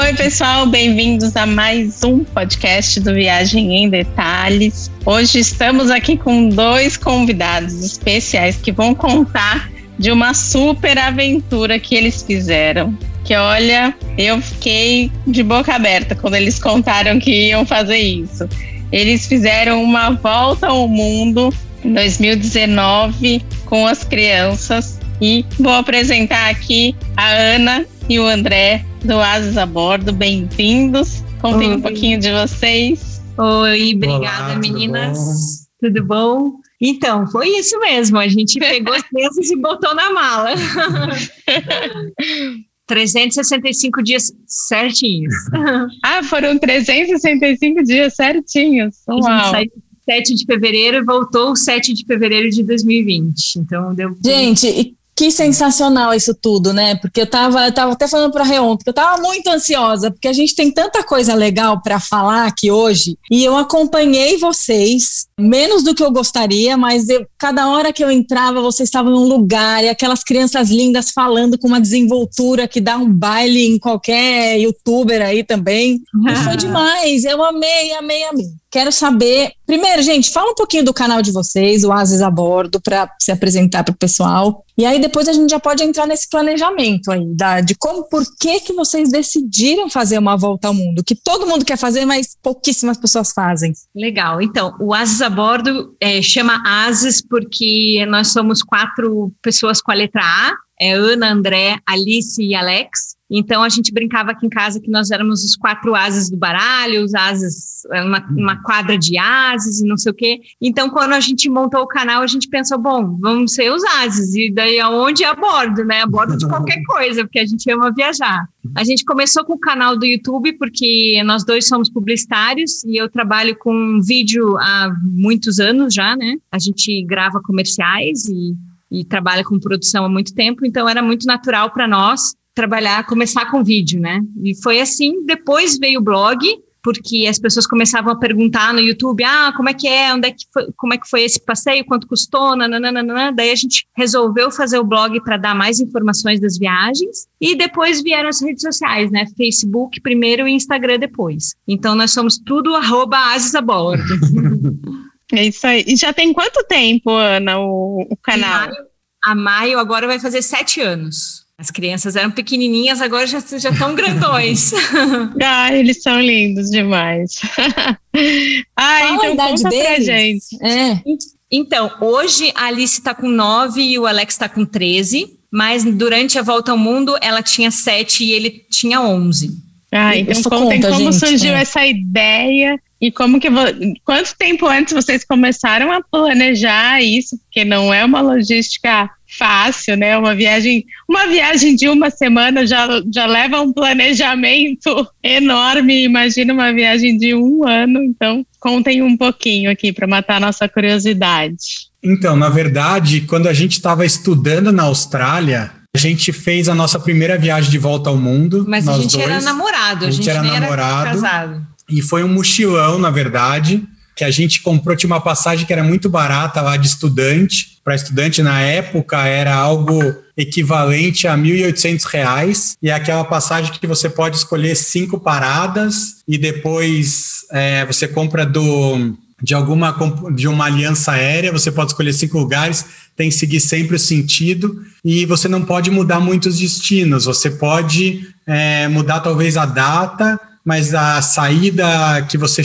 Oi, pessoal, bem-vindos a mais um podcast do Viagem em Detalhes. Hoje estamos aqui com dois convidados especiais que vão contar de uma super aventura que eles fizeram. Que olha, eu fiquei de boca aberta quando eles contaram que iam fazer isso. Eles fizeram uma volta ao mundo em 2019 com as crianças e vou apresentar aqui a Ana e o André do Asas a Bordo. Bem-vindos. Contem Oi. um pouquinho de vocês. Oi, obrigada, Olá, meninas. Tudo bom? tudo bom? Então, foi isso mesmo. A gente pegou as crianças e botou na mala. 365 dias certinhos. Ah, foram 365 dias certinhos. Uau. A gente saiu 7 de fevereiro e voltou 7 de fevereiro de 2020. Então deu. Gente, que sensacional isso tudo, né? Porque eu tava, eu tava até falando para Reon, porque eu tava muito ansiosa, porque a gente tem tanta coisa legal para falar aqui hoje, e eu acompanhei vocês, menos do que eu gostaria, mas eu, cada hora que eu entrava, vocês estavam num lugar, e aquelas crianças lindas falando com uma desenvoltura que dá um baile em qualquer youtuber aí também. E foi demais, eu amei, amei, amei. Quero saber. Primeiro, gente, fala um pouquinho do canal de vocês, o Asis a Bordo, para se apresentar para o pessoal. E aí depois a gente já pode entrar nesse planejamento aí, da, de como, por que, que vocês decidiram fazer uma volta ao mundo, que todo mundo quer fazer, mas pouquíssimas pessoas fazem. Legal. Então, o Asis a Bordo é, chama Asis porque nós somos quatro pessoas com a letra A, é Ana, André, Alice e Alex. Então a gente brincava aqui em casa que nós éramos os quatro ases do baralho, os ases, uma, uma quadra de ases e não sei o quê. Então quando a gente montou o canal, a gente pensou, bom, vamos ser os ases, e daí aonde? A bordo, né? A bordo de qualquer coisa, porque a gente ama viajar. A gente começou com o canal do YouTube, porque nós dois somos publicitários e eu trabalho com vídeo há muitos anos já, né? A gente grava comerciais e e trabalha com produção há muito tempo, então era muito natural para nós trabalhar, começar com vídeo, né? E foi assim, depois veio o blog, porque as pessoas começavam a perguntar no YouTube, ah, como é que é, onde é que foi, como é que foi esse passeio, quanto custou, nananana. Daí a gente resolveu fazer o blog para dar mais informações das viagens e depois vieram as redes sociais, né? Facebook primeiro e Instagram depois. Então nós somos tudo arroba a bordo. É isso aí. E já tem quanto tempo, Ana, o, o canal? Maio, a maio agora vai fazer sete anos. As crianças eram pequenininhas, agora já já estão grandões. ah, eles são lindos demais. ah, Fala então a idade conta deles. pra gente. É. Então, hoje a Alice está com nove e o Alex está com 13, mas durante a volta ao mundo ela tinha sete e ele tinha onze. Ah, então contem conta, como gente, surgiu é. essa ideia e como que quanto tempo antes vocês começaram a planejar isso? Porque não é uma logística fácil, né? Uma viagem, uma viagem de uma semana já, já leva um planejamento enorme. Imagina uma viagem de um ano. Então, contem um pouquinho aqui para matar a nossa curiosidade. Então, na verdade, quando a gente estava estudando na Austrália, a gente fez a nossa primeira viagem de volta ao mundo. Mas a gente dois. era namorado, a gente, a gente era namorado. Era casado. E foi um mochilão, na verdade, que a gente comprou, tinha uma passagem que era muito barata lá de estudante. Para estudante na época era algo equivalente a R$ 1.800. E é aquela passagem que você pode escolher cinco paradas e depois é, você compra do de alguma de uma aliança aérea, você pode escolher cinco lugares, tem que seguir sempre o sentido e você não pode mudar muitos destinos. Você pode é, mudar talvez a data mas a saída que você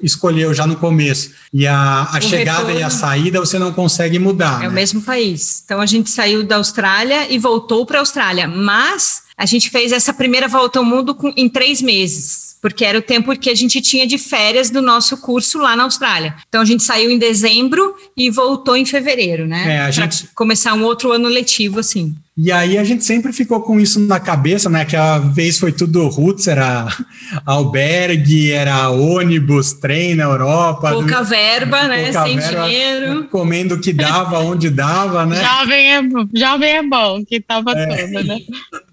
escolheu já no começo e a, a chegada retorno. e a saída você não consegue mudar. É né? o mesmo país. Então a gente saiu da Austrália e voltou para a Austrália, mas a gente fez essa primeira volta ao mundo com, em três meses porque era o tempo que a gente tinha de férias do nosso curso lá na Austrália. Então a gente saiu em dezembro e voltou em fevereiro, né? É, a gente começar um outro ano letivo assim. E aí a gente sempre ficou com isso na cabeça, né? Que a vez foi tudo roots, era albergue, era ônibus, trem na Europa. Pouca do, verba, né? Pouca Sem verba, dinheiro. Comendo o que dava, onde dava, né? Jovem é, jovem é bom, que tava é, tudo, né?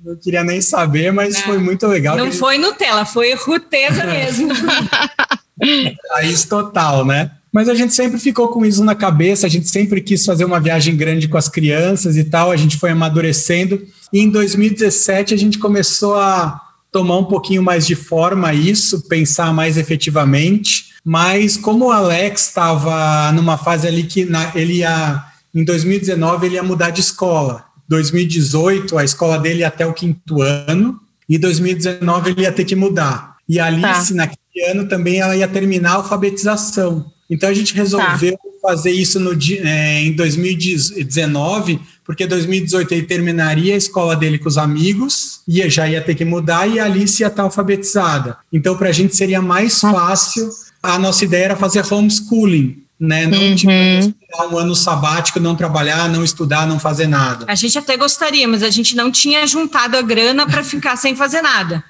Não queria nem saber, mas não, foi muito legal. Não foi Nutella, foi ruteza mesmo. Raiz total, né? Mas a gente sempre ficou com isso na cabeça, a gente sempre quis fazer uma viagem grande com as crianças e tal, a gente foi amadurecendo. E em 2017 a gente começou a, tomar um pouquinho mais de forma isso, pensar mais efetivamente. Mas como o Alex estava numa fase ali que na, ele ia, em 2019 ele ia mudar de escola. 2018 a escola dele ia até o quinto ano e 2019 ele ia ter que mudar. E a Alice, tá. naquele ano, também ela ia terminar a alfabetização. Então a gente resolveu tá. fazer isso no, é, em 2019, porque 2018 ele terminaria a escola dele com os amigos, ia, já ia ter que mudar e a Alice ia estar alfabetizada. Então para a gente seria mais tá. fácil. A nossa ideia era fazer homeschooling, né? Não uhum. tipo, um ano sabático, não trabalhar, não estudar, não fazer nada. A gente até gostaria, mas a gente não tinha juntado a grana para ficar sem fazer nada.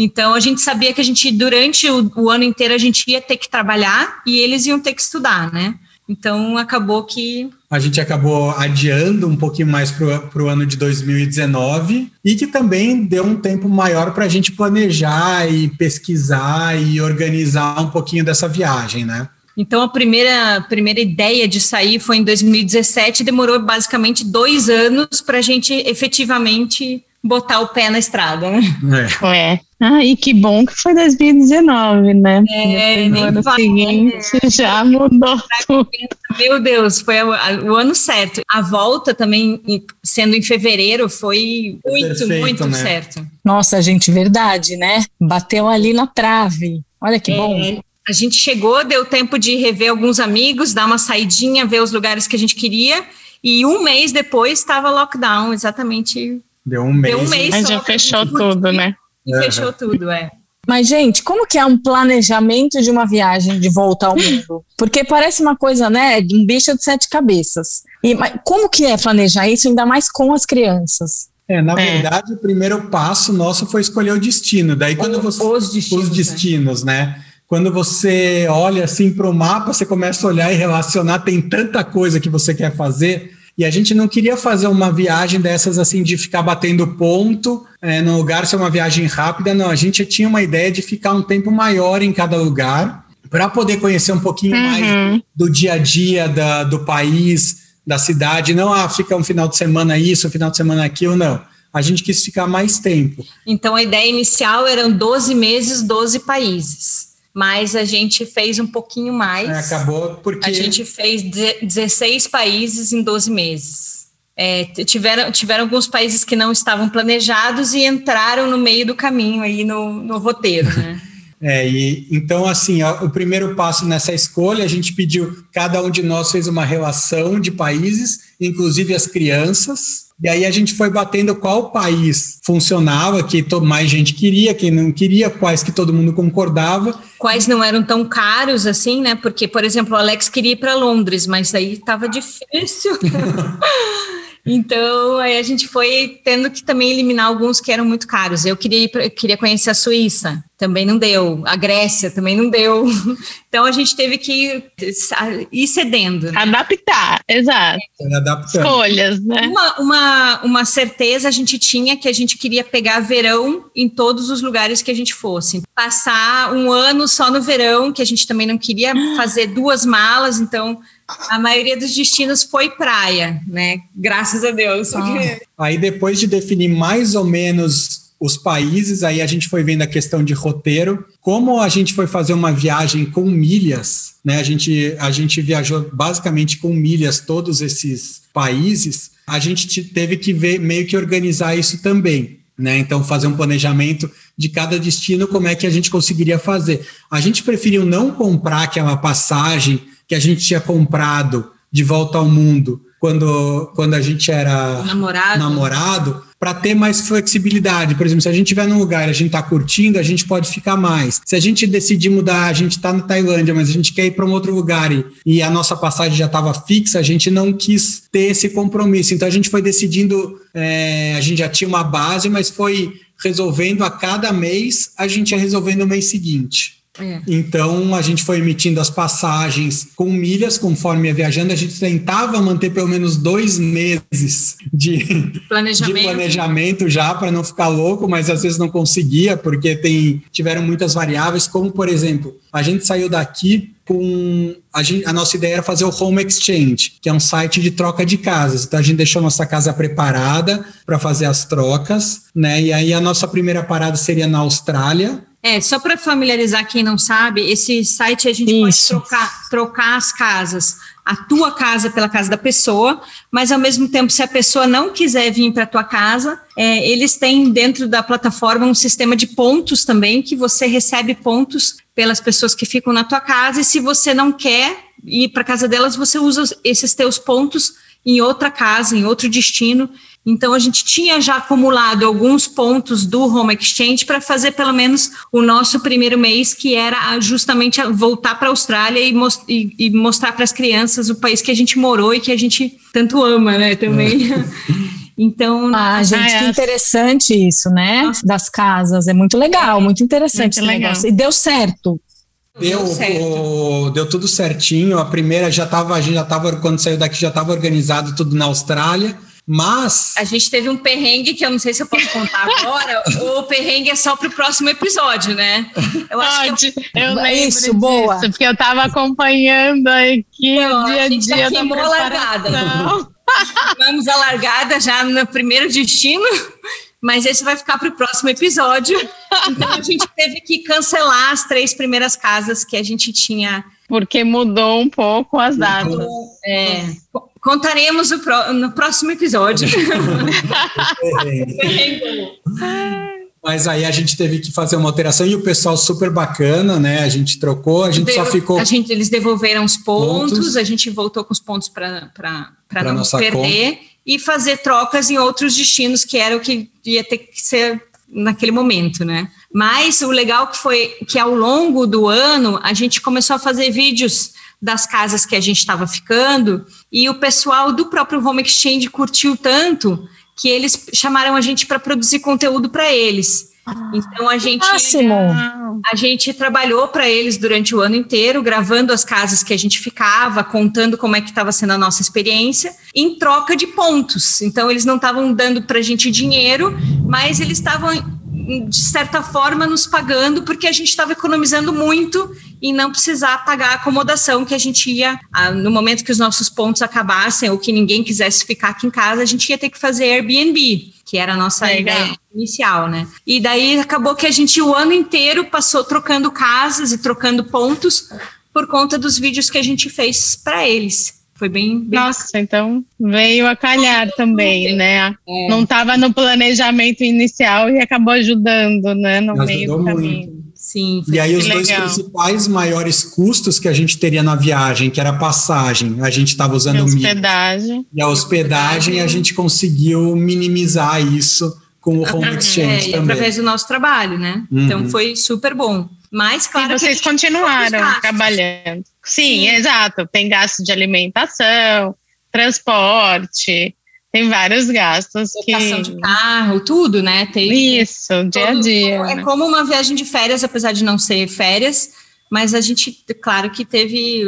Então a gente sabia que a gente durante o, o, ano inteiro a gente ia ter que trabalhar e eles iam ter que estudar, né? Então acabou que a gente acabou adiando um pouquinho mais para o ano de 2019 e que também deu um tempo maior para a gente planejar e pesquisar e organizar um pouquinho dessa viagem, né? Então, a primeira, primeira ideia de sair foi em 2017, demorou basicamente dois anos para a gente efetivamente botar o pé na estrada, né? É. é. Ah, e que bom que foi 2019, né? É, no ano vai, seguinte né? já mudou tudo. Meu Deus, foi o, o, ano certo. A volta também, sendo em fevereiro, foi muito, Perfeito, muito né? certo. Nossa, gente, verdade, né? Bateu ali na trave. Olha que é. bom. A gente chegou, deu tempo de rever alguns amigos, dar uma saidinha, ver os lugares que a gente queria. E um mês depois estava lockdown, exatamente. Deu um mês. Deu um mês. A já fechou tudo, né? E uhum. fechou tudo, é. Mas, gente, como que é um planejamento de uma viagem de volta ao mundo? Porque parece uma coisa, né, de um bicho de sete cabeças. E mas como que é planejar isso, ainda mais com as crianças? É, na é. verdade, o primeiro passo nosso foi escolher o destino. Daí, quando você. Os destinos. Os destinos, né? né? quando você olha assim para o mapa, você começa a olhar e relacionar, tem tanta coisa que você quer fazer. E a gente não queria fazer uma viagem dessas assim de ficar batendo ponto é, no lugar, ser uma viagem rápida. Não, a gente tinha uma ideia de ficar um tempo maior em cada lugar para poder conhecer um pouquinho uhum. mais do dia a dia da, do país, da cidade. Não, ah, fica um final de semana isso, um final de semana aquilo, não. A gente quis ficar mais tempo. Então a ideia inicial eram 12 meses, 12 países mas a gente fez um pouquinho mais. É, acabou porque. A gente fez 16 países em 12 meses. É, tiveram, tiveram alguns países que não estavam planejados e entraram no meio do caminho aí no, no roteiro, né? É, e então, assim, ó, o primeiro passo nessa escolha, a gente pediu, cada um de nós fez uma relação de países, inclusive as crianças, e aí a gente foi batendo qual país funcionava, que mais gente queria, quem não queria, quais que todo mundo concordava. Quais não eram tão caros assim, né? Porque, por exemplo, o Alex queria ir para Londres, mas aí estava difícil. Então, aí a gente foi tendo que também eliminar alguns que eram muito caros. Eu queria, ir pra, queria conhecer a Suíça, também não deu. A Grécia também não deu. Então, a gente teve que ir cedendo. Né? Adaptar, exato. É, Escolhas, né? Uma, uma, uma certeza a gente tinha que a gente queria pegar verão em todos os lugares que a gente fosse. Passar um ano só no verão, que a gente também não queria fazer duas malas, então a maioria dos destinos foi praia, né? Graças a Deus. Ah. Aí depois de definir mais ou menos os países, aí a gente foi vendo a questão de roteiro. Como a gente foi fazer uma viagem com milhas, né? A gente, a gente viajou basicamente com milhas todos esses países, a gente teve que ver meio que organizar isso também. Né? Então, fazer um planejamento de cada destino, como é que a gente conseguiria fazer. A gente preferiu não comprar aquela passagem que a gente tinha comprado de volta ao mundo quando, quando a gente era namorado, namorado para ter mais flexibilidade. Por exemplo, se a gente estiver num lugar e a gente está curtindo, a gente pode ficar mais. Se a gente decidir mudar, a gente está na Tailândia, mas a gente quer ir para um outro lugar e, e a nossa passagem já estava fixa, a gente não quis ter esse compromisso. Então a gente foi decidindo, é, a gente já tinha uma base, mas foi resolvendo a cada mês, a gente ia resolvendo no mês seguinte. É. Então a gente foi emitindo as passagens com milhas conforme ia viajando. A gente tentava manter pelo menos dois meses de planejamento, de planejamento já para não ficar louco, mas às vezes não conseguia porque tem tiveram muitas variáveis, como por exemplo a gente saiu daqui com a, gente, a, nossa ideia era fazer o Home Exchange, que é um site de troca de casas. Então a gente deixou nossa casa preparada para fazer as trocas, né? E aí a nossa primeira parada seria na Austrália. É, só para familiarizar quem não sabe, esse site a gente Isso. pode trocar, trocar as casas a tua casa pela casa da pessoa, mas ao mesmo tempo, se a pessoa não quiser vir para a tua casa, é, eles têm dentro da plataforma um sistema de pontos também, que você recebe pontos pelas pessoas que ficam na tua casa, e se você não quer ir para casa delas, você usa esses teus pontos em outra casa, em outro destino. Então a gente tinha já acumulado alguns pontos do Home Exchange para fazer pelo menos o nosso primeiro mês, que era justamente voltar para a Austrália e, most e, e mostrar para as crianças o país que a gente morou e que a gente tanto ama, né, também. É. Então, ah, gente, é. que interessante isso, né? Nossa. Das casas, é muito legal, muito interessante muito esse legal. negócio. E deu certo. Deu, o, deu tudo certinho. A primeira já estava, a gente já estava quando saiu daqui já estava organizado tudo na Austrália. Mas. A gente teve um perrengue que eu não sei se eu posso contar agora. o perrengue é só para o próximo episódio, né? Eu acho Pode. que eu, eu lembro Isso, disso, boa. porque eu estava acompanhando aqui não, o dia a dia. A gente da a largada. Vamos a largada já no primeiro destino, mas esse vai ficar para o próximo episódio. Então a gente teve que cancelar as três primeiras casas que a gente tinha. Porque mudou um pouco as datas. É, Contaremos pro, no próximo episódio. Mas aí a gente teve que fazer uma alteração e o pessoal super bacana, né? A gente trocou, a gente Deu, só ficou. A gente, eles devolveram os pontos, pontos. a gente voltou com os pontos para não perder conta. E fazer trocas em outros destinos, que era o que ia ter que ser naquele momento, né? Mas o legal que foi que ao longo do ano a gente começou a fazer vídeos das casas que a gente estava ficando, e o pessoal do próprio Home Exchange curtiu tanto que eles chamaram a gente para produzir conteúdo para eles. Então a gente a gente trabalhou para eles durante o ano inteiro, gravando as casas que a gente ficava, contando como é que estava sendo a nossa experiência, em troca de pontos. Então eles não estavam dando para a gente dinheiro, mas eles estavam de certa forma nos pagando porque a gente estava economizando muito e não precisar pagar a acomodação que a gente ia, no momento que os nossos pontos acabassem ou que ninguém quisesse ficar aqui em casa, a gente ia ter que fazer Airbnb, que era a nossa Legal. ideia inicial, né? E daí acabou que a gente o ano inteiro passou trocando casas e trocando pontos por conta dos vídeos que a gente fez para eles. Foi bem, bem, Nossa, então veio a calhar também, né? É. Não estava no planejamento inicial e acabou ajudando, né? No meio do caminho. Muito. Sim. E aí os legal. dois principais maiores custos que a gente teria na viagem, que era a passagem, a gente estava usando e a hospedagem. E a hospedagem, a gente conseguiu minimizar isso com o home exchange é, também. através do nosso trabalho, né? Então, uhum. Então foi super bom. Mas claro e vocês continuaram trabalhando. Sim, Sim, exato. Tem gasto de alimentação, transporte, tem vários gastos. Locação que... de carro, tudo, né? Tem, Isso, dia a dia. É né? como uma viagem de férias, apesar de não ser férias, mas a gente, claro que teve.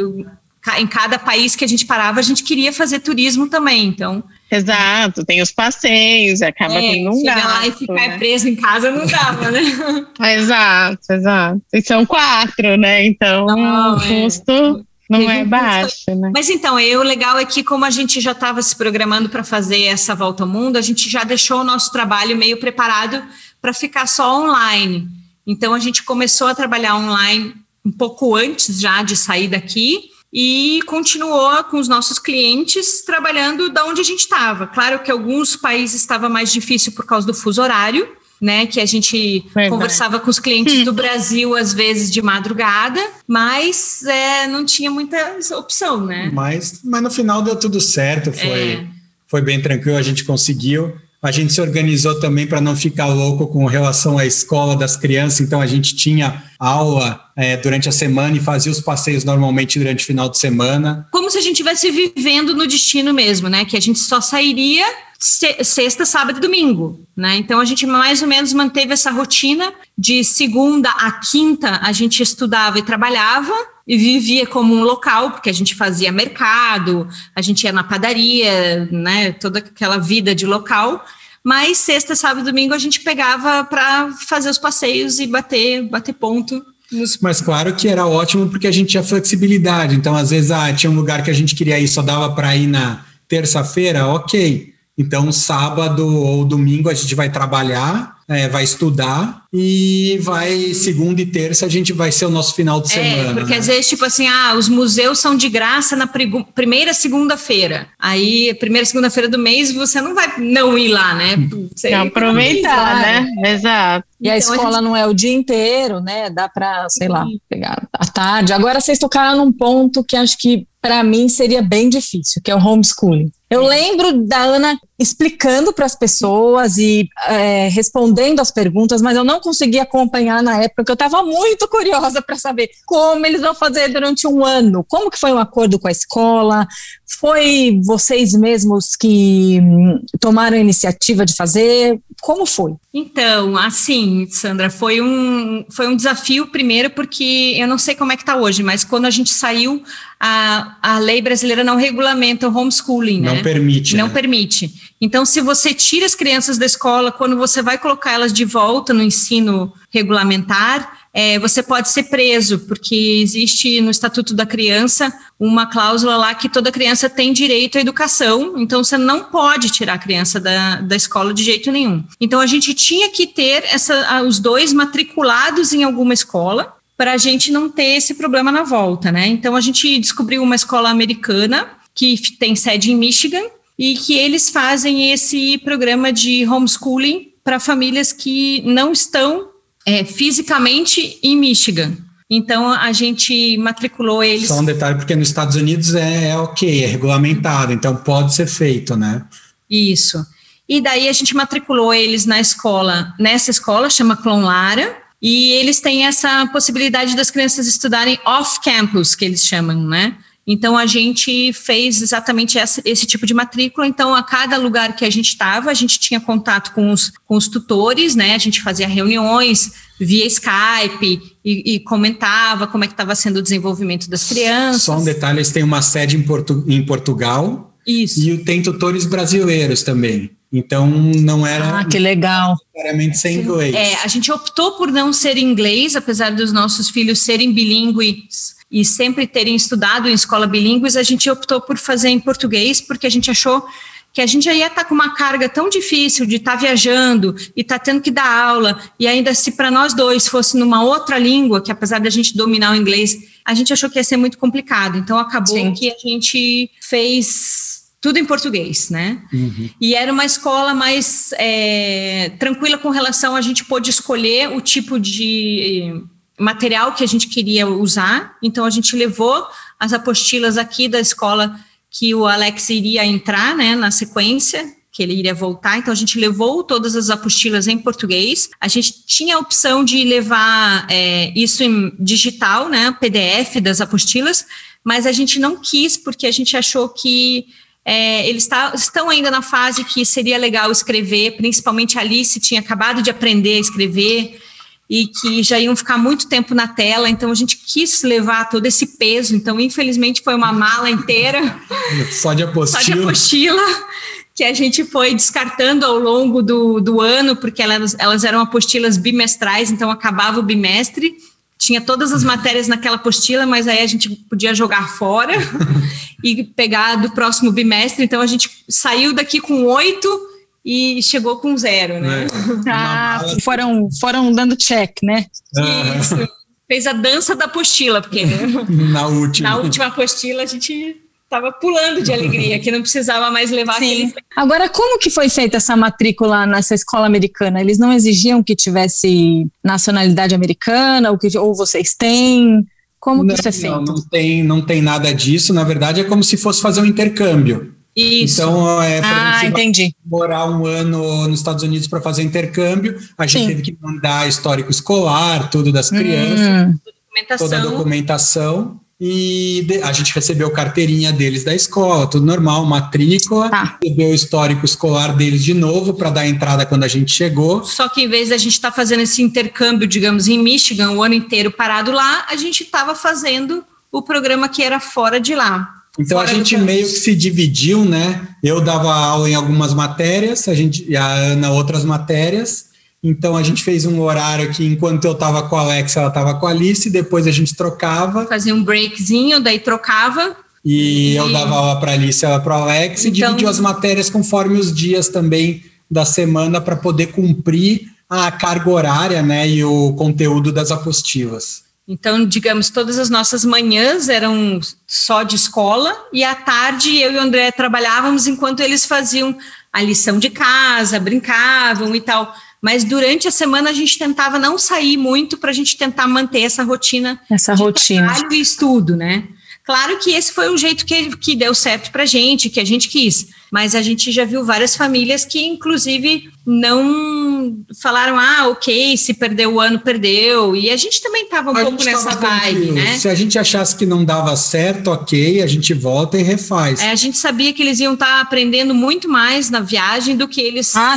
Em cada país que a gente parava, a gente queria fazer turismo também, então. Exato, tem os passeios, acaba é, tendo um gasto. lá e ficar né? preso em casa não dava, né? exato, exato. E são quatro, né? Então, não, o é. Não é baixo, né? Mas então, e o legal é que como a gente já estava se programando para fazer essa volta ao mundo, a gente já deixou o nosso trabalho meio preparado para ficar só online. Então a gente começou a trabalhar online um pouco antes já de sair daqui e continuou com os nossos clientes trabalhando da onde a gente estava. Claro que alguns países estava mais difícil por causa do fuso horário, né? Que a gente Verdade. conversava com os clientes hum. do Brasil, às vezes de madrugada, mas é, não tinha muita opção, né? Mas, mas no final deu tudo certo, foi, é. foi bem tranquilo, a gente conseguiu. A gente se organizou também para não ficar louco com relação à escola das crianças, então a gente tinha aula é, durante a semana e fazia os passeios normalmente durante o final de semana. Como se a gente estivesse vivendo no destino mesmo, né? Que a gente só sairia sexta, sábado e domingo, né? Então a gente mais ou menos manteve essa rotina de segunda a quinta a gente estudava e trabalhava e vivia como um local, porque a gente fazia mercado, a gente ia na padaria, né? Toda aquela vida de local. Mas sexta, sábado e domingo a gente pegava para fazer os passeios e bater, bater ponto Mas claro que era ótimo porque a gente tinha flexibilidade. Então, às vezes, ah, tinha um lugar que a gente queria ir, só dava para ir na terça-feira, ok. Então, sábado ou domingo a gente vai trabalhar, é, vai estudar e vai segunda e terça a gente vai ser o nosso final de é, semana. Porque né? às vezes, tipo assim, ah, os museus são de graça na primeira segunda-feira. Aí, primeira segunda-feira do mês, você não vai não ir lá, né? Você aproveitar, né? Exato. E a então, escola a gente... não é o dia inteiro, né? Dá para, sei lá, pegar à tarde. Agora vocês tocaram num ponto que acho que para mim seria bem difícil, que é o homeschooling. Eu lembro da Ana explicando para as pessoas e é, respondendo as perguntas, mas eu não consegui acompanhar na época, porque eu estava muito curiosa para saber como eles vão fazer durante um ano, como que foi o um acordo com a escola, foi vocês mesmos que hum, tomaram a iniciativa de fazer, como foi? Então, assim, Sandra, foi um, foi um desafio primeiro porque eu não sei como é que está hoje, mas quando a gente saiu, a, a lei brasileira não regulamenta o homeschooling, não né? permite. Não né? permite. Então, se você tira as crianças da escola, quando você vai colocar elas de volta no ensino regulamentar, é, você pode ser preso, porque existe no Estatuto da Criança uma cláusula lá que toda criança tem direito à educação, então você não pode tirar a criança da, da escola de jeito nenhum. Então a gente tinha que ter essa, os dois matriculados em alguma escola para a gente não ter esse problema na volta, né? Então a gente descobriu uma escola americana que tem sede em Michigan, e que eles fazem esse programa de homeschooling para famílias que não estão é, fisicamente em Michigan. Então a gente matriculou eles. Só um detalhe, porque nos Estados Unidos é, é ok, é regulamentado, então pode ser feito, né? Isso. E daí a gente matriculou eles na escola, nessa escola, chama Clonlara, e eles têm essa possibilidade das crianças estudarem off-campus, que eles chamam, né? Então a gente fez exatamente essa, esse tipo de matrícula. Então, a cada lugar que a gente estava, a gente tinha contato com os, com os tutores, né? A gente fazia reuniões via Skype e, e comentava como é que estava sendo o desenvolvimento das crianças. Só um detalhe, eles têm uma sede em, Portu em Portugal. Isso. E tem tutores brasileiros também. Então não era ah, que legal. necessariamente sem inglês. É, a gente optou por não ser inglês, apesar dos nossos filhos serem bilíngues e sempre terem estudado em escola bilíngues, a gente optou por fazer em português, porque a gente achou que a gente já ia estar tá com uma carga tão difícil de estar tá viajando e estar tá tendo que dar aula, e ainda se para nós dois fosse numa outra língua, que apesar da gente dominar o inglês, a gente achou que ia ser muito complicado. Então acabou Sim. que a gente fez tudo em português, né? Uhum. E era uma escola mais é, tranquila com relação a gente pôde escolher o tipo de material que a gente queria usar, então a gente levou as apostilas aqui da escola que o Alex iria entrar, né, na sequência, que ele iria voltar, então a gente levou todas as apostilas em português. A gente tinha a opção de levar é, isso em digital, né, PDF das apostilas, mas a gente não quis porque a gente achou que é, eles tá, estão ainda na fase que seria legal escrever, principalmente a Alice tinha acabado de aprender a escrever, e que já iam ficar muito tempo na tela, então a gente quis levar todo esse peso, então infelizmente foi uma mala inteira. Só de apostila. Só de apostila que a gente foi descartando ao longo do, do ano, porque elas, elas eram apostilas bimestrais, então acabava o bimestre, tinha todas as matérias naquela apostila, mas aí a gente podia jogar fora e pegar do próximo bimestre, então a gente saiu daqui com oito e chegou com zero, né? É. Ah, foram, foram dando check, né? Isso. Fez a dança da apostila, porque na última, na última apostila a gente estava pulando de alegria, que não precisava mais levar Sim. aquele. Agora, como que foi feita essa matrícula nessa escola americana? Eles não exigiam que tivesse nacionalidade americana, ou, que, ou vocês têm? Como não, que isso é feito? Não, não tem, não tem nada disso. Na verdade, é como se fosse fazer um intercâmbio. Isso. Então, é, ah, entendi. morar um ano nos Estados Unidos para fazer intercâmbio, a gente Sim. teve que mandar histórico escolar, tudo das crianças, hum. toda a documentação. E a gente recebeu carteirinha deles da escola, tudo normal, matrícula, tá. recebeu o histórico escolar deles de novo para dar entrada quando a gente chegou. Só que em vez de a gente estar tá fazendo esse intercâmbio, digamos, em Michigan, o ano inteiro parado lá, a gente estava fazendo o programa que era fora de lá. Então a gente meio que se dividiu, né? Eu dava aula em algumas matérias, a gente e a Ana outras matérias, Então a gente fez um horário que enquanto eu estava com a Alex, ela estava com a Alice, depois a gente trocava. Fazia um breakzinho, daí trocava. E, e... eu dava aula para a Alice, ela para o Alex, então... e dividia as matérias conforme os dias também da semana para poder cumprir a carga horária né, e o conteúdo das apostilas. Então, digamos, todas as nossas manhãs eram só de escola e à tarde eu e o André trabalhávamos enquanto eles faziam a lição de casa, brincavam e tal. Mas durante a semana a gente tentava não sair muito para a gente tentar manter essa rotina. Essa rotina. Trabalho e estudo, né? Claro que esse foi o jeito que, que deu certo para a gente, que a gente quis. Mas a gente já viu várias famílias que, inclusive, não falaram, ah, ok, se perdeu o ano, perdeu. E a gente também estava um a pouco nessa vibe, né? Se a gente achasse que não dava certo, ok, a gente volta e refaz. É, a gente sabia que eles iam estar tá aprendendo muito mais na viagem do que eles ah,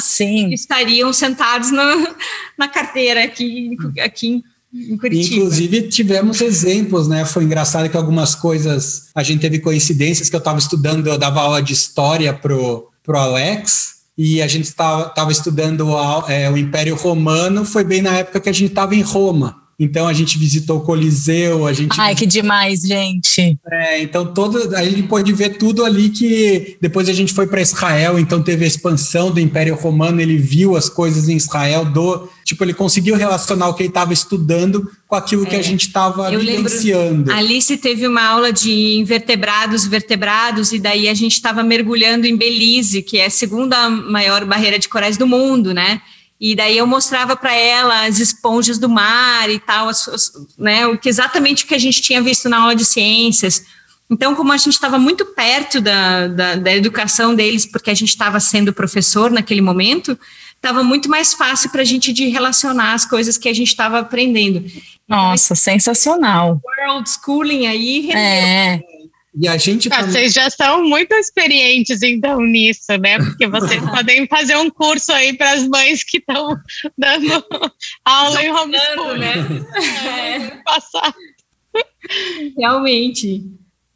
estariam sentados na, na carteira aqui, aqui em Curitiba. Inclusive, tivemos exemplos, né? Foi engraçado que algumas coisas a gente teve coincidências que eu estava estudando, eu dava aula de história pro, pro Alex. E a gente estava estudando é, o Império Romano, foi bem na época que a gente estava em Roma. Então a gente visitou o Coliseu, a gente. Ai, que demais, gente. É, então todo. A gente pôde ver tudo ali que depois a gente foi para Israel, então teve a expansão do Império Romano, ele viu as coisas em Israel, do. Tipo, ele conseguiu relacionar o que ele estava estudando com aquilo é, que a é. gente estava vivenciando. Lembro, Alice teve uma aula de invertebrados, vertebrados, e daí a gente estava mergulhando em Belize, que é a segunda maior barreira de corais do mundo, né? E daí eu mostrava para ela as esponjas do mar e tal, as, as, né, o que exatamente o que a gente tinha visto na aula de ciências. Então, como a gente estava muito perto da, da, da, educação deles, porque a gente estava sendo professor naquele momento, estava muito mais fácil para a gente de relacionar as coisas que a gente estava aprendendo. Nossa, então, sensacional. World schooling aí rendeu. É. E a gente ah, também... Vocês já são muito experientes, então, nisso, né? Porque vocês podem fazer um curso aí para as mães que estão dando aula em homeschooling, né? É. Passar. Realmente.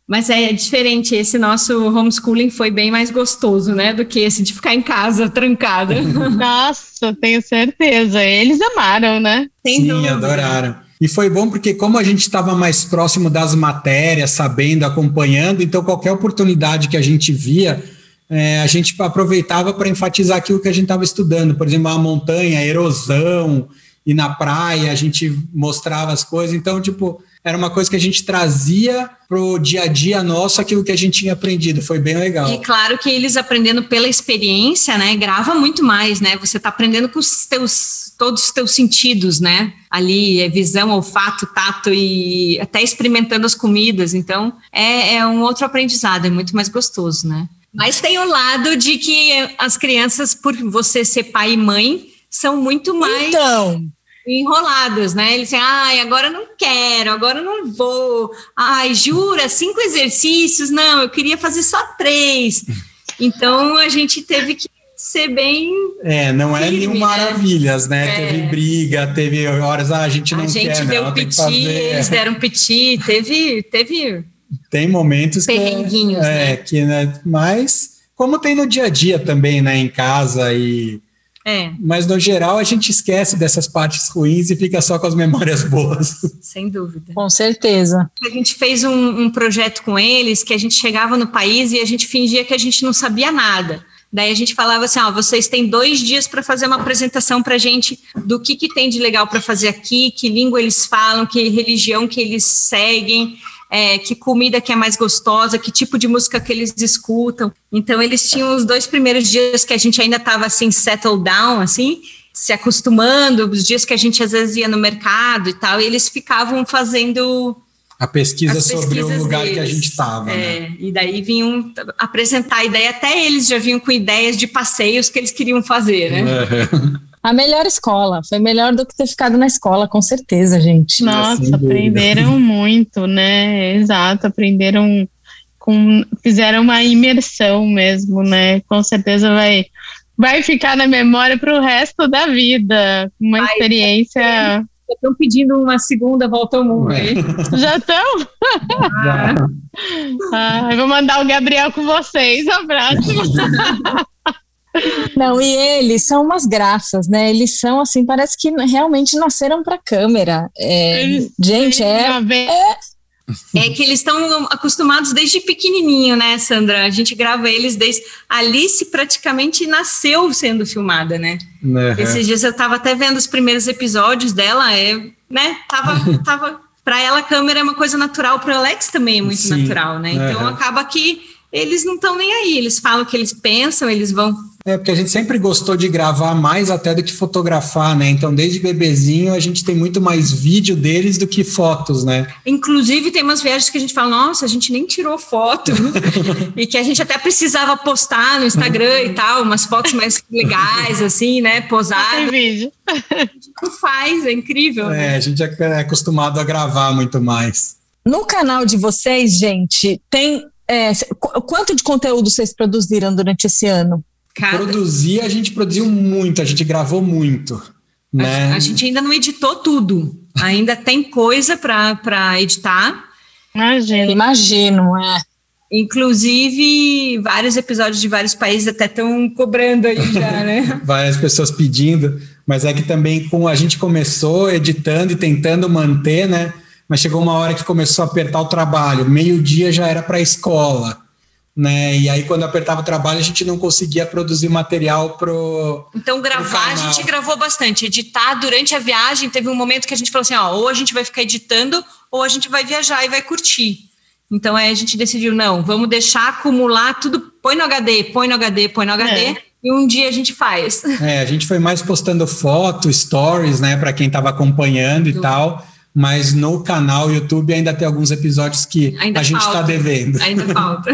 Mas é diferente, esse nosso homeschooling foi bem mais gostoso, né? Do que esse de ficar em casa, trancada. Nossa, tenho certeza. Eles amaram, né? Sem Sim, dúvida. adoraram. E foi bom porque, como a gente estava mais próximo das matérias, sabendo, acompanhando, então qualquer oportunidade que a gente via, é, a gente aproveitava para enfatizar aquilo que a gente estava estudando. Por exemplo, a montanha, a erosão, e na praia a gente mostrava as coisas. Então, tipo, era uma coisa que a gente trazia pro dia a dia nosso aquilo que a gente tinha aprendido. Foi bem legal. E claro que eles aprendendo pela experiência, né, grava muito mais, né? Você está aprendendo com os teus todos os teus sentidos, né? Ali é visão, olfato, tato e até experimentando as comidas. Então é, é um outro aprendizado, é muito mais gostoso, né? Mas tem o lado de que as crianças, por você ser pai e mãe, são muito mais. Então enroladas, né? Eles dizem, ai, agora não quero, agora não vou. Ai, jura, cinco exercícios? Não, eu queria fazer só três. Então a gente teve que ser bem. É, não é mil né? maravilhas, né? É. Teve briga, teve horas, ah, a gente não. A gente quer, deu piti, eles deram piti, teve. teve tem momentos que. É, né? que, né? Mas, como tem no dia a dia também, né? Em casa e é. Mas no geral a gente esquece dessas partes ruins e fica só com as memórias boas. Sem dúvida. Com certeza. A gente fez um, um projeto com eles que a gente chegava no país e a gente fingia que a gente não sabia nada. Daí a gente falava assim: ó, vocês têm dois dias para fazer uma apresentação para a gente do que, que tem de legal para fazer aqui, que língua eles falam, que religião que eles seguem é, que comida que é mais gostosa, que tipo de música que eles escutam. Então eles tinham os dois primeiros dias que a gente ainda estava assim settled down, assim, se acostumando, os dias que a gente às vezes ia no mercado e tal, e eles ficavam fazendo a pesquisa sobre o lugar deles. que a gente estava. É, né? E daí vinham apresentar a ideia, até eles já vinham com ideias de passeios que eles queriam fazer, né? É. A melhor escola, foi melhor do que ter ficado na escola, com certeza, gente. Nossa, aprenderam muito, né? Exato, aprenderam com, fizeram uma imersão mesmo, né? Com certeza vai vai ficar na memória para o resto da vida, uma Ai, experiência. Estão pedindo uma segunda volta ao mundo aí. Já estão? Ah. ah, vou mandar o Gabriel com vocês. Abraço. Não, e eles são umas graças, né? Eles são assim, parece que realmente nasceram para câmera. É, gente, é, é, é que eles estão acostumados desde pequenininho, né, Sandra? A gente grava eles desde. Alice praticamente nasceu sendo filmada, né? Uhum. Esses dias eu estava até vendo os primeiros episódios dela, é, né? Tava, tava. Para ela, a câmera é uma coisa natural, para o Alex também é muito Sim. natural, né? Então uhum. acaba que eles não estão nem aí, eles falam o que eles pensam, eles vão é, porque a gente sempre gostou de gravar mais até do que fotografar, né? Então, desde bebezinho, a gente tem muito mais vídeo deles do que fotos, né? Inclusive, tem umas viagens que a gente fala, nossa, a gente nem tirou foto. e que a gente até precisava postar no Instagram e tal, umas fotos mais legais, assim, né? Posadas. Tem vídeo. A gente não faz, é incrível. É, né? a gente é acostumado a gravar muito mais. No canal de vocês, gente, tem. É, quanto de conteúdo vocês produziram durante esse ano? Cada... Produzir, a gente produziu muito, a gente gravou muito. Né? A, a gente ainda não editou tudo, ainda tem coisa para editar. Imagino. Imagino, é. Inclusive, vários episódios de vários países até estão cobrando aí já, né? Várias pessoas pedindo, mas é que também com a gente começou editando e tentando manter, né? Mas chegou uma hora que começou a apertar o trabalho. Meio-dia já era para a escola né? E aí, quando apertava o trabalho, a gente não conseguia produzir material pro. Então, gravar, pro a gente gravou bastante. Editar durante a viagem, teve um momento que a gente falou assim: ó, ou a gente vai ficar editando, ou a gente vai viajar e vai curtir. Então, aí a gente decidiu: não, vamos deixar acumular tudo, põe no HD, põe no HD, põe no HD. É. E um dia a gente faz. É, a gente foi mais postando foto, stories, né, para quem estava acompanhando e tal mas no canal YouTube ainda tem alguns episódios que ainda a gente está devendo. Ainda falta.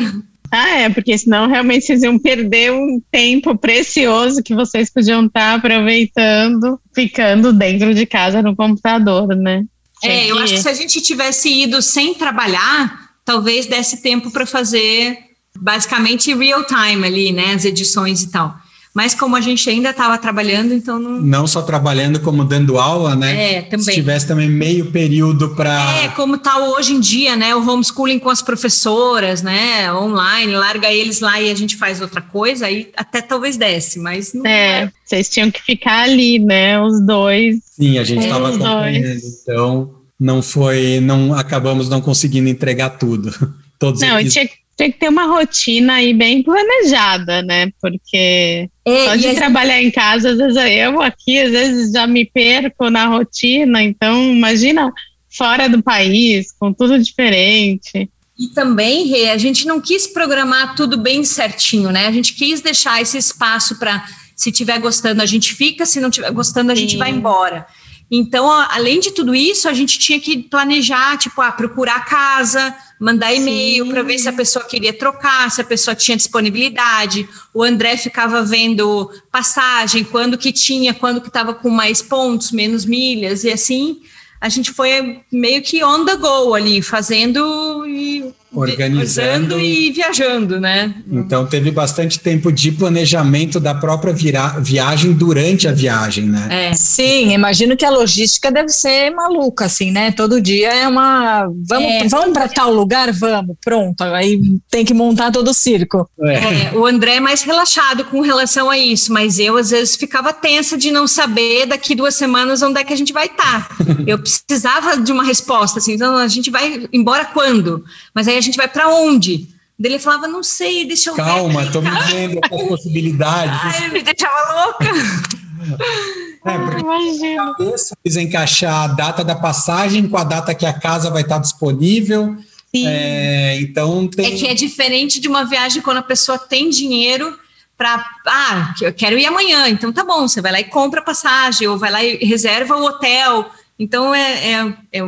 Ah, é, porque senão realmente vocês iam perder um tempo precioso que vocês podiam estar aproveitando, ficando dentro de casa no computador, né? É, eu acho que se a gente tivesse ido sem trabalhar, talvez desse tempo para fazer basicamente real time ali, né? As edições e tal. Mas como a gente ainda estava trabalhando, então não. Não só trabalhando, como dando aula, né? É, também. Se tivesse também meio período para. É, como está hoje em dia, né? O homeschooling com as professoras, né? Online, larga eles lá e a gente faz outra coisa, aí até talvez desse, mas não. É, vocês tinham que ficar ali, né? Os dois. Sim, a gente estava é, acompanhando, então não foi, não acabamos não conseguindo entregar tudo. Todos não, aqui... tinha, tinha que ter uma rotina aí bem planejada, né? Porque é, só de trabalhar em casa, às vezes eu aqui, às vezes já me perco na rotina, então imagina fora do país, com tudo diferente. E também, Rê, a gente não quis programar tudo bem certinho, né? A gente quis deixar esse espaço para, se estiver gostando, a gente fica, se não estiver gostando, a Sim. gente vai embora. Então, além de tudo isso, a gente tinha que planejar, tipo, ah, procurar casa, mandar e-mail para ver se a pessoa queria trocar, se a pessoa tinha disponibilidade. O André ficava vendo passagem, quando que tinha, quando que estava com mais pontos, menos milhas, e assim a gente foi meio que on the go ali, fazendo e organizando e viajando, né? Então teve bastante tempo de planejamento da própria viagem durante a viagem, né? É. Sim, imagino que a logística deve ser maluca, assim, né? Todo dia é uma. Vamos, é. vamos para tal lugar? Vamos, pronto. Aí tem que montar todo o circo. É. É, o André é mais relaxado com relação a isso, mas eu às vezes ficava tensa de não saber daqui duas semanas onde é que a gente vai estar. Tá. eu precisava de uma resposta, assim, então a gente vai embora quando? Mas aí a gente vai para onde? Ele falava, não sei, deixa eu Calma, ver. Calma, tô me vendo as possibilidades. Ai, me deixava louca. É, porque Imagina. Precisa encaixar a data da passagem com a data que a casa vai estar disponível. Sim. É, então tem... É que é diferente de uma viagem quando a pessoa tem dinheiro para ah, eu quero ir amanhã, então tá bom, você vai lá e compra a passagem, ou vai lá e reserva o hotel. Então é, é, é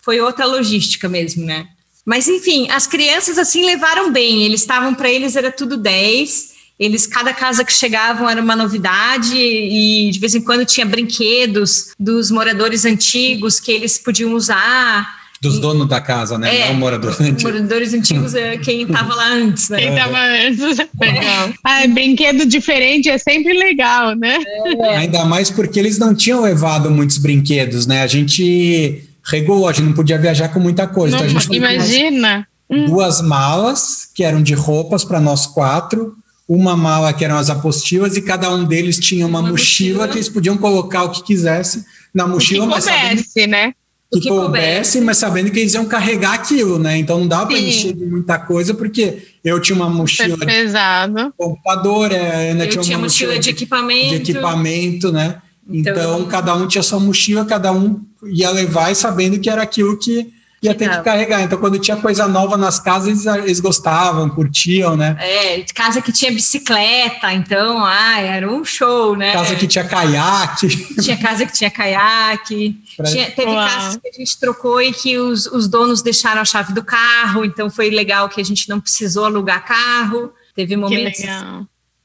foi outra logística mesmo, né? Mas enfim, as crianças assim levaram bem. Eles estavam para eles era tudo 10. Eles cada casa que chegavam era uma novidade e de vez em quando tinha brinquedos dos moradores antigos que eles podiam usar. Dos donos da casa, né? É, Não moradores antigos. Moradores antigos é quem estava lá antes, né? Quem estava antes. Legal. Ah, brinquedo diferente é sempre legal, né? É. Ainda mais porque eles não tinham levado muitos brinquedos, né? A gente regulou, a gente não podia viajar com muita coisa. Não, então a gente imagina! Duas, duas malas, que eram de roupas para nós quatro, uma mala que eram as apostilas e cada um deles tinha uma, uma mochila, mochila, que eles podiam colocar o que quisesse na mochila, que mas sabendo né? que, que coubesse, mas sabendo que eles iam carregar aquilo, né? Então não dava para encher de muita coisa, porque eu tinha uma mochila pesado. computador, a Ana eu tinha, uma mochila, mochila de equipamento. De equipamento, né? Então, então, cada um tinha sua mochila, cada um ia levar e sabendo que era aquilo que ia ter que carregar. Então, quando tinha coisa nova nas casas, eles, eles, gostavam, curtiam, né? É, casa que tinha bicicleta, então, ah, era um show, né? Casa que tinha caiaque. Tinha casa que tinha caiaque. Tinha, teve Uau. casas que a gente trocou e que os, os donos deixaram a chave do carro, então foi legal que a gente não precisou alugar carro. Teve momentos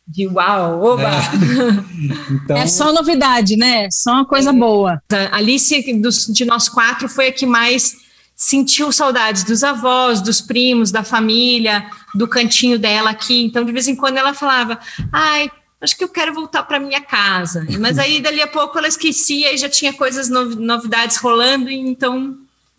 de uau, oba! É. Então... é só novidade, né? Só uma coisa é. boa. A Alice, dos, de nós quatro, foi a que mais sentiu saudades dos avós, dos primos, da família, do cantinho dela aqui. Então, de vez em quando ela falava: ai, acho que eu quero voltar para minha casa. Mas aí, dali a pouco, ela esquecia e já tinha coisas, novidades rolando, e então.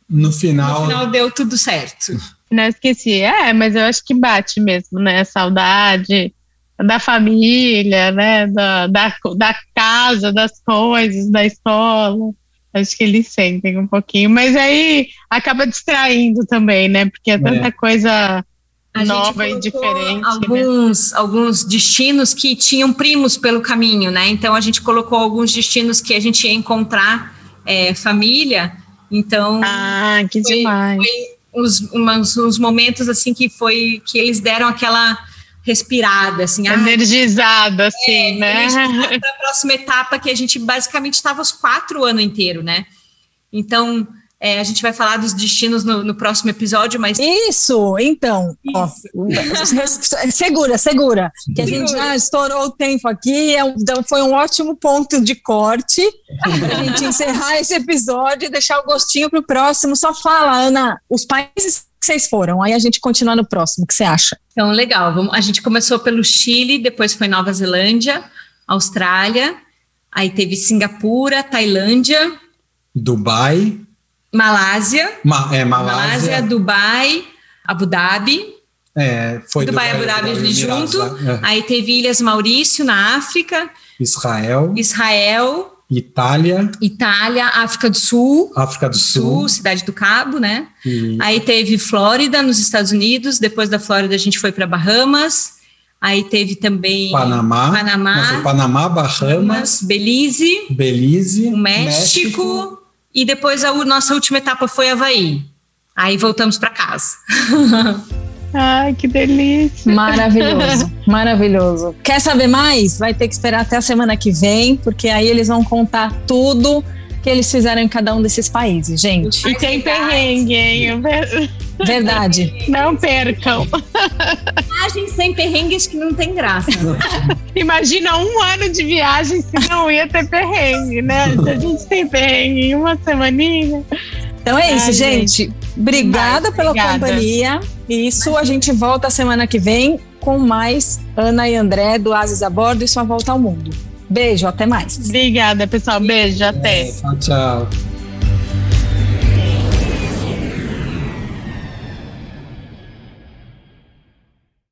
No final. No final deu tudo certo. Não esqueci. É, mas eu acho que bate mesmo, né? Saudade da família, né? Da, da, da casa, das coisas, da escola. Acho que eles sentem um pouquinho, mas aí acaba distraindo também, né? Porque é tanta é. coisa a nova e diferente. Né? Alguns, né? alguns destinos que tinham primos pelo caminho, né? Então a gente colocou alguns destinos que a gente ia encontrar é, família. Então. Ah, que foi, demais. Foi uns, uns, uns momentos assim que foi que eles deram aquela respirada, assim. Energizada, assim, é, né? Para a próxima etapa, que a gente basicamente estava os quatro anos inteiro, né? Então, é, a gente vai falar dos destinos no, no próximo episódio, mas. Isso, então. Isso. Ó, segura, segura. Que a gente já estourou o tempo aqui, é um, então foi um ótimo ponto de corte para a gente encerrar esse episódio e deixar o gostinho para o próximo. Só fala, Ana, os países que vocês foram? Aí a gente continua no próximo. O que você acha? Então, legal. Vamos, a gente começou pelo Chile, depois foi Nova Zelândia, Austrália, aí teve Singapura, Tailândia, Dubai, Malásia, Ma é, Malásia. Malásia, Dubai, Abu Dhabi. É, foi Dubai, Dubai Abu Dhabi, Dhabi junto. É. Aí teve Ilhas Maurício na África. Israel. Israel. Itália. Itália, África do Sul. África do Sul. Sul Cidade do Cabo, né? E... Aí teve Flórida, nos Estados Unidos. Depois da Flórida, a gente foi para Bahamas. Aí teve também Panamá. Panamá. Panamá, Bahamas. Belize. Belize. O México, México. E depois a nossa última etapa foi Havaí. Aí voltamos para casa. Ai, que delícia. Maravilhoso, maravilhoso. Quer saber mais? Vai ter que esperar até a semana que vem, porque aí eles vão contar tudo que eles fizeram em cada um desses países, gente. E tem perrengue, hein? Verdade. Não percam. Viagens sem perrengues que não tem graça. Imagina um ano de viagem se não ia ter perrengue, né? Se a gente tem perrengue em uma semaninha. Então é isso, Ai, gente. gente. Obrigada pela obrigada. companhia. Isso, a gente volta semana que vem com mais Ana e André do Ases a Bordo e sua volta ao mundo. Beijo, até mais. Obrigada, pessoal. Beijo, até. É, tchau, tchau.